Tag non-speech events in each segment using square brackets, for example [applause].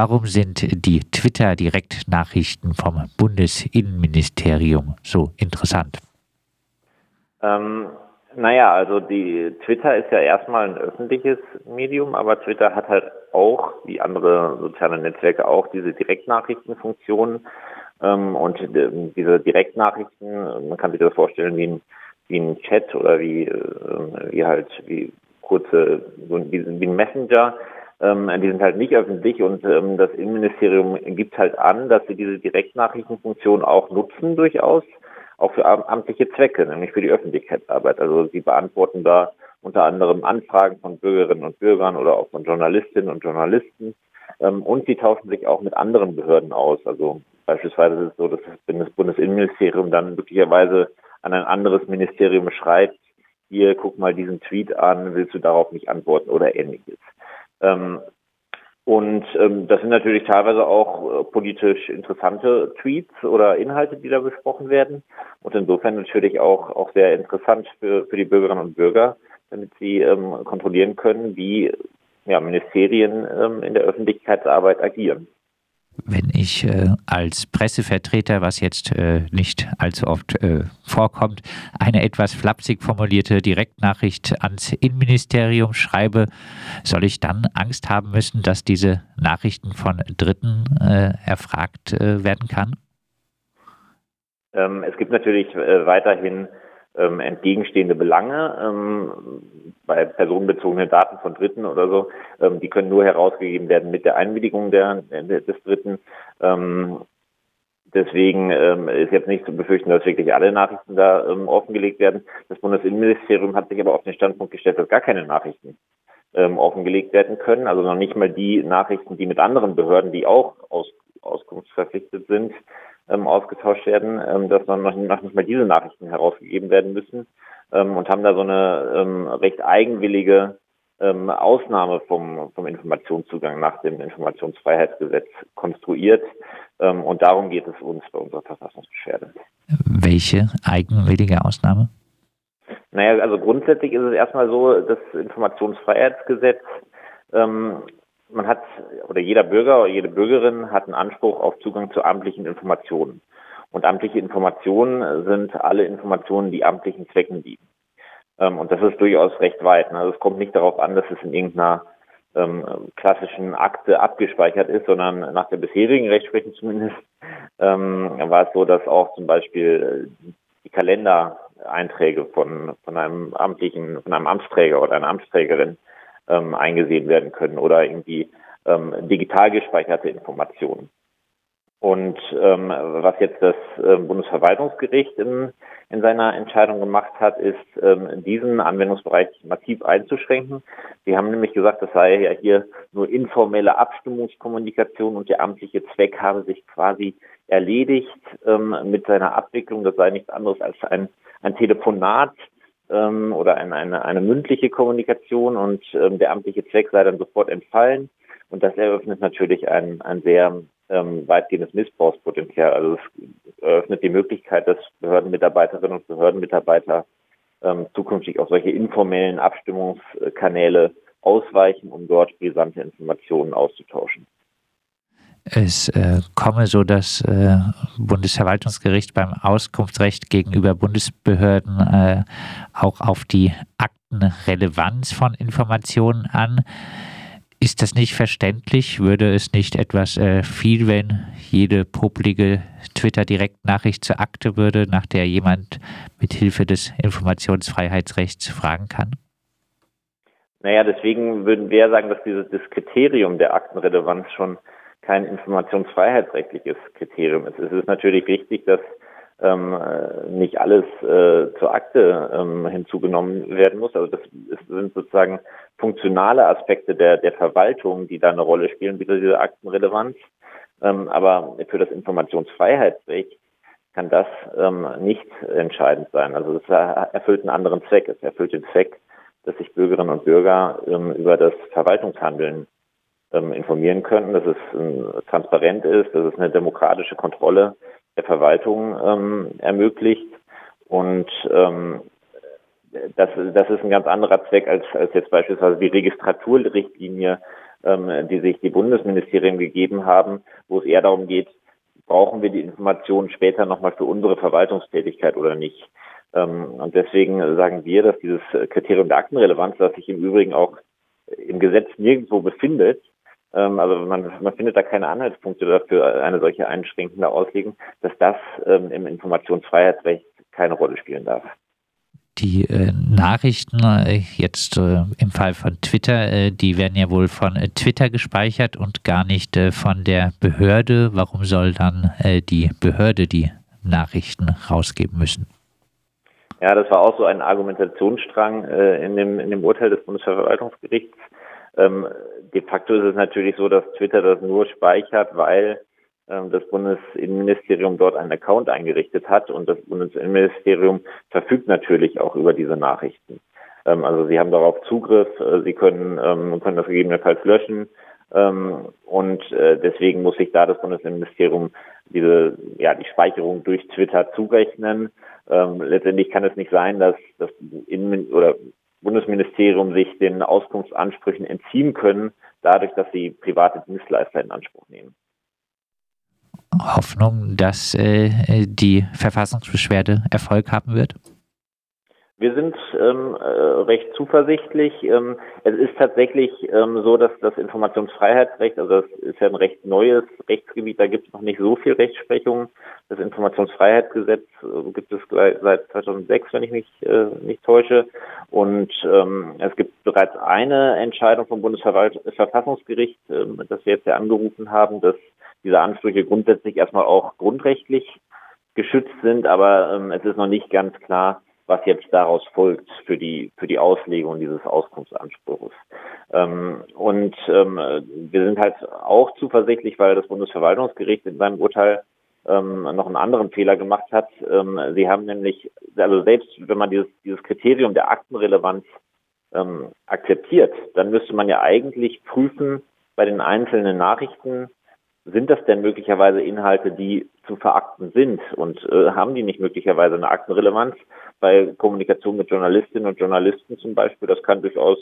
Warum sind die Twitter-Direktnachrichten vom Bundesinnenministerium so interessant? Ähm, naja, also die Twitter ist ja erstmal ein öffentliches Medium, aber Twitter hat halt auch, wie andere soziale Netzwerke auch, diese Direktnachrichtenfunktion. Ähm, und diese Direktnachrichten, man kann sich das vorstellen wie ein, wie ein Chat oder wie, äh, wie halt, wie kurze, wie, wie ein Messenger. Ähm, die sind halt nicht öffentlich und ähm, das Innenministerium gibt halt an, dass sie diese Direktnachrichtenfunktion auch nutzen durchaus auch für amtliche Zwecke, nämlich für die Öffentlichkeitsarbeit. Also sie beantworten da unter anderem Anfragen von Bürgerinnen und Bürgern oder auch von Journalistinnen und Journalisten. Ähm, und sie tauschen sich auch mit anderen Behörden aus. Also beispielsweise ist es so, dass das Bundesinnenministerium dann möglicherweise an ein anderes Ministerium schreibt, hier guck mal diesen Tweet an, willst du darauf nicht antworten oder ähnliches. Ähm, und ähm, das sind natürlich teilweise auch äh, politisch interessante Tweets oder Inhalte, die da besprochen werden. Und insofern natürlich auch, auch sehr interessant für, für die Bürgerinnen und Bürger, damit sie ähm, kontrollieren können, wie ja, Ministerien ähm, in der Öffentlichkeitsarbeit agieren wenn ich äh, als Pressevertreter, was jetzt äh, nicht allzu oft äh, vorkommt, eine etwas flapsig formulierte Direktnachricht ans Innenministerium schreibe, soll ich dann Angst haben müssen, dass diese Nachrichten von Dritten äh, erfragt äh, werden kann? Ähm, es gibt natürlich äh, weiterhin ähm, entgegenstehende Belange ähm, bei personenbezogenen Daten von Dritten oder so. Ähm, die können nur herausgegeben werden mit der Einwilligung der, des Dritten. Ähm, deswegen ähm, ist jetzt nicht zu befürchten, dass wirklich alle Nachrichten da ähm, offengelegt werden. Das Bundesinnenministerium hat sich aber auf den Standpunkt gestellt, dass gar keine Nachrichten ähm, offengelegt werden können. Also noch nicht mal die Nachrichten, die mit anderen Behörden, die auch aus, auskunftsverpflichtet sind, ähm, ausgetauscht werden, ähm, dass dann noch, noch nicht mal diese Nachrichten herausgegeben werden müssen ähm, und haben da so eine ähm, recht eigenwillige ähm, Ausnahme vom, vom Informationszugang nach dem Informationsfreiheitsgesetz konstruiert. Ähm, und darum geht es uns bei unserer Verfassungsbeschwerde. Welche eigenwillige Ausnahme? Naja, also grundsätzlich ist es erstmal so, das Informationsfreiheitsgesetz ähm, man hat, oder jeder Bürger oder jede Bürgerin hat einen Anspruch auf Zugang zu amtlichen Informationen. Und amtliche Informationen sind alle Informationen, die amtlichen Zwecken dienen. Ähm, und das ist durchaus recht weit. Also es kommt nicht darauf an, dass es in irgendeiner ähm, klassischen Akte abgespeichert ist, sondern nach der bisherigen Rechtsprechung zumindest [laughs] ähm, war es so, dass auch zum Beispiel äh, die Kalendereinträge von, von einem amtlichen, von einem Amtsträger oder einer Amtsträgerin ähm, eingesehen werden können oder irgendwie ähm, digital gespeicherte Informationen. Und ähm, was jetzt das äh, Bundesverwaltungsgericht in, in seiner Entscheidung gemacht hat, ist, ähm, diesen Anwendungsbereich massiv einzuschränken. Sie haben nämlich gesagt, das sei ja hier nur informelle Abstimmungskommunikation und der amtliche Zweck habe sich quasi erledigt ähm, mit seiner Abwicklung. Das sei nichts anderes als ein, ein Telefonat ähm, oder eine, eine, eine mündliche Kommunikation und ähm, der amtliche Zweck sei dann sofort entfallen. Und das eröffnet natürlich ein, ein sehr ähm, weitgehendes Missbrauchspotenzial. Also es eröffnet die Möglichkeit, dass Behördenmitarbeiterinnen und Behördenmitarbeiter ähm, zukünftig auf solche informellen Abstimmungskanäle ausweichen, um dort brisante Informationen auszutauschen es äh, komme so das äh, Bundesverwaltungsgericht beim Auskunftsrecht gegenüber Bundesbehörden äh, auch auf die Aktenrelevanz von Informationen an. Ist das nicht verständlich? Würde es nicht etwas äh, viel, wenn jede publige Twitter-Direktnachricht zur Akte würde, nach der jemand mit Hilfe des Informationsfreiheitsrechts fragen kann? Naja, deswegen würden wir sagen, dass dieses das Kriterium der Aktenrelevanz schon kein informationsfreiheitsrechtliches Kriterium ist. Es ist natürlich wichtig, dass ähm, nicht alles äh, zur Akte ähm, hinzugenommen werden muss. Also das sind sozusagen funktionale Aspekte der, der Verwaltung, die da eine Rolle spielen, wie diese Aktenrelevanz. Ähm, aber für das Informationsfreiheitsrecht kann das ähm, nicht entscheidend sein. Also es erfüllt einen anderen Zweck. Es erfüllt den Zweck, dass sich Bürgerinnen und Bürger ähm, über das Verwaltungshandeln ähm, informieren können, dass es ähm, transparent ist, dass es eine demokratische Kontrolle der Verwaltung ähm, ermöglicht. Und ähm, das, das ist ein ganz anderer Zweck als, als jetzt beispielsweise die Registraturrichtlinie ähm, die sich die Bundesministerien gegeben haben, wo es eher darum geht, brauchen wir die Informationen später nochmal für unsere Verwaltungstätigkeit oder nicht. Ähm, und deswegen sagen wir, dass dieses Kriterium der Aktenrelevanz, das sich im Übrigen auch im Gesetz nirgendwo befindet, also man, man findet da keine Anhaltspunkte dafür, eine solche einschränkende Auslegung, dass das ähm, im Informationsfreiheitsrecht keine Rolle spielen darf die äh, Nachrichten äh, jetzt äh, im Fall von Twitter, äh, die werden ja wohl von äh, Twitter gespeichert und gar nicht äh, von der Behörde. Warum soll dann die Behörde die Nachrichten rausgeben müssen? Ja, das war auch so ein Argumentationsstrang in, dem, in dem Urteil des Bundesverwaltungsgerichts. Ähm, de facto ist es natürlich so, dass Twitter das nur speichert, weil ähm, das Bundesinnenministerium dort einen Account eingerichtet hat und das Bundesinnenministerium verfügt natürlich auch über diese Nachrichten. Ähm, also sie haben darauf Zugriff, äh, sie können, ähm, können das gegebenenfalls löschen und äh, deswegen muss sich da das Bundesinnenministerium diese, ja, die Speicherung durch Twitter zurechnen. letztendlich kann es nicht sein, dass das Innen oder Bundesministerium sich den Auskunftsansprüchen entziehen können, dadurch, dass sie private Dienstleister in Anspruch nehmen. Hoffnung, dass äh, die Verfassungsbeschwerde Erfolg haben wird? Wir sind ähm, äh, recht zuversichtlich. Ähm, es ist tatsächlich ähm, so, dass das Informationsfreiheitsrecht, also das ist ja ein recht neues Rechtsgebiet, da gibt es noch nicht so viel Rechtsprechung. Das Informationsfreiheitsgesetz äh, gibt es seit 2006, wenn ich mich äh, nicht täusche. Und ähm, es gibt bereits eine Entscheidung vom Bundesverfassungsgericht, äh, das wir jetzt ja angerufen haben, dass diese Ansprüche grundsätzlich erstmal auch grundrechtlich geschützt sind, aber ähm, es ist noch nicht ganz klar, was jetzt daraus folgt für die für die Auslegung dieses Auskunftsanspruchs. Ähm, und ähm, wir sind halt auch zuversichtlich, weil das Bundesverwaltungsgericht in seinem Urteil ähm, noch einen anderen Fehler gemacht hat. Ähm, sie haben nämlich, also selbst wenn man dieses, dieses Kriterium der Aktenrelevanz ähm, akzeptiert, dann müsste man ja eigentlich prüfen bei den einzelnen Nachrichten, sind das denn möglicherweise Inhalte, die zu verakten sind und äh, haben die nicht möglicherweise eine Aktenrelevanz? Bei Kommunikation mit Journalistinnen und Journalisten zum Beispiel, das kann durchaus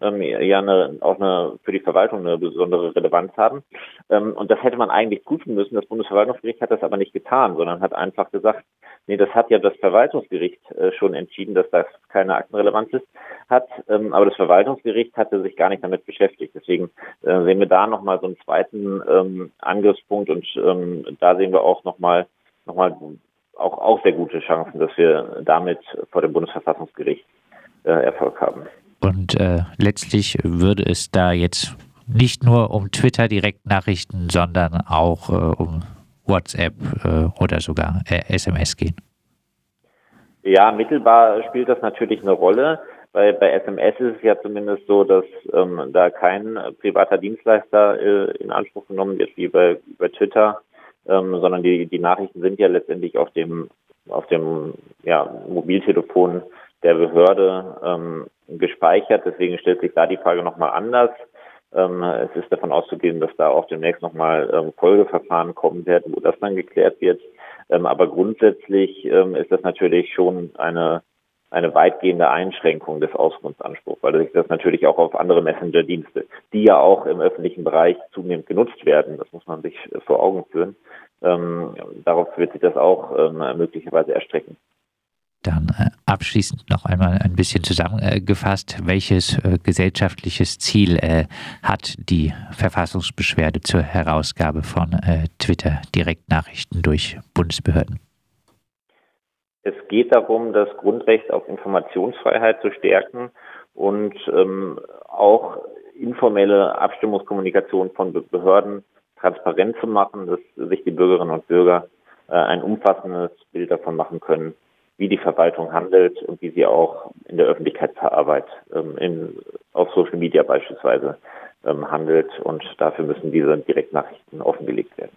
ähm, ja eine, auch eine, für die Verwaltung eine besondere Relevanz haben. Ähm, und das hätte man eigentlich prüfen müssen. Das Bundesverwaltungsgericht hat das aber nicht getan, sondern hat einfach gesagt, nee, das hat ja das Verwaltungsgericht äh, schon entschieden, dass das keine Aktenrelevanz ist, hat. Ähm, aber das Verwaltungsgericht hatte sich gar nicht damit beschäftigt. Deswegen äh, sehen wir da nochmal so einen zweiten ähm, Angriffspunkt und ähm, da sehen wir auch nochmal nochmal auch, auch sehr gute Chancen, dass wir damit vor dem Bundesverfassungsgericht äh, Erfolg haben. Und äh, letztlich würde es da jetzt nicht nur um Twitter-Direktnachrichten, sondern auch äh, um WhatsApp äh, oder sogar SMS äh, gehen. Ja, mittelbar spielt das natürlich eine Rolle. Bei, bei SMS ist es ja zumindest so, dass ähm, da kein privater Dienstleister äh, in Anspruch genommen wird wie bei, bei Twitter, ähm, sondern die, die Nachrichten sind ja letztendlich auf dem auf dem ja, Mobiltelefon der Behörde ähm, gespeichert. Deswegen stellt sich da die Frage nochmal anders. Ähm, es ist davon auszugehen, dass da auch demnächst nochmal ähm, Folgeverfahren kommen werden, wo das dann geklärt wird. Ähm, aber grundsätzlich ist das natürlich schon eine eine weitgehende Einschränkung des Auskunftsanspruchs, weil sich das natürlich auch auf andere Messenger-Dienste, die ja auch im öffentlichen Bereich zunehmend genutzt werden, das muss man sich vor Augen führen, darauf wird sich das auch möglicherweise erstrecken. Dann äh, abschließend noch einmal ein bisschen zusammengefasst, welches äh, gesellschaftliches Ziel äh, hat die Verfassungsbeschwerde zur Herausgabe von Twitter-Direktnachrichten durch Bundesbehörden? Es geht darum, das Grundrecht auf Informationsfreiheit zu stärken und ähm, auch informelle Abstimmungskommunikation von Behörden transparent zu machen, dass sich die Bürgerinnen und Bürger äh, ein umfassendes Bild davon machen können, wie die Verwaltung handelt und wie sie auch in der Öffentlichkeitsarbeit ähm, in, auf Social Media beispielsweise ähm, handelt. Und dafür müssen diese Direktnachrichten offengelegt werden.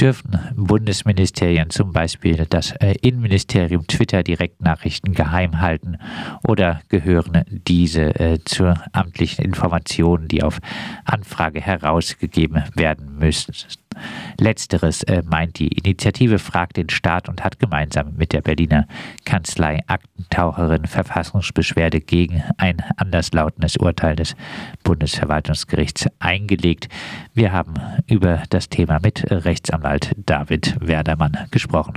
Dürfen Bundesministerien zum Beispiel das äh, Innenministerium Twitter Direktnachrichten geheim halten oder gehören diese äh, zur amtlichen Information, die auf Anfrage herausgegeben werden müssen? Letzteres äh, meint die Initiative Fragt den Staat und hat gemeinsam mit der Berliner Kanzlei Aktentaucherin Verfassungsbeschwerde gegen ein anderslautendes Urteil des Bundesverwaltungsgerichts eingelegt. Wir haben über das Thema mit Rechtsanwalt David Werdermann gesprochen.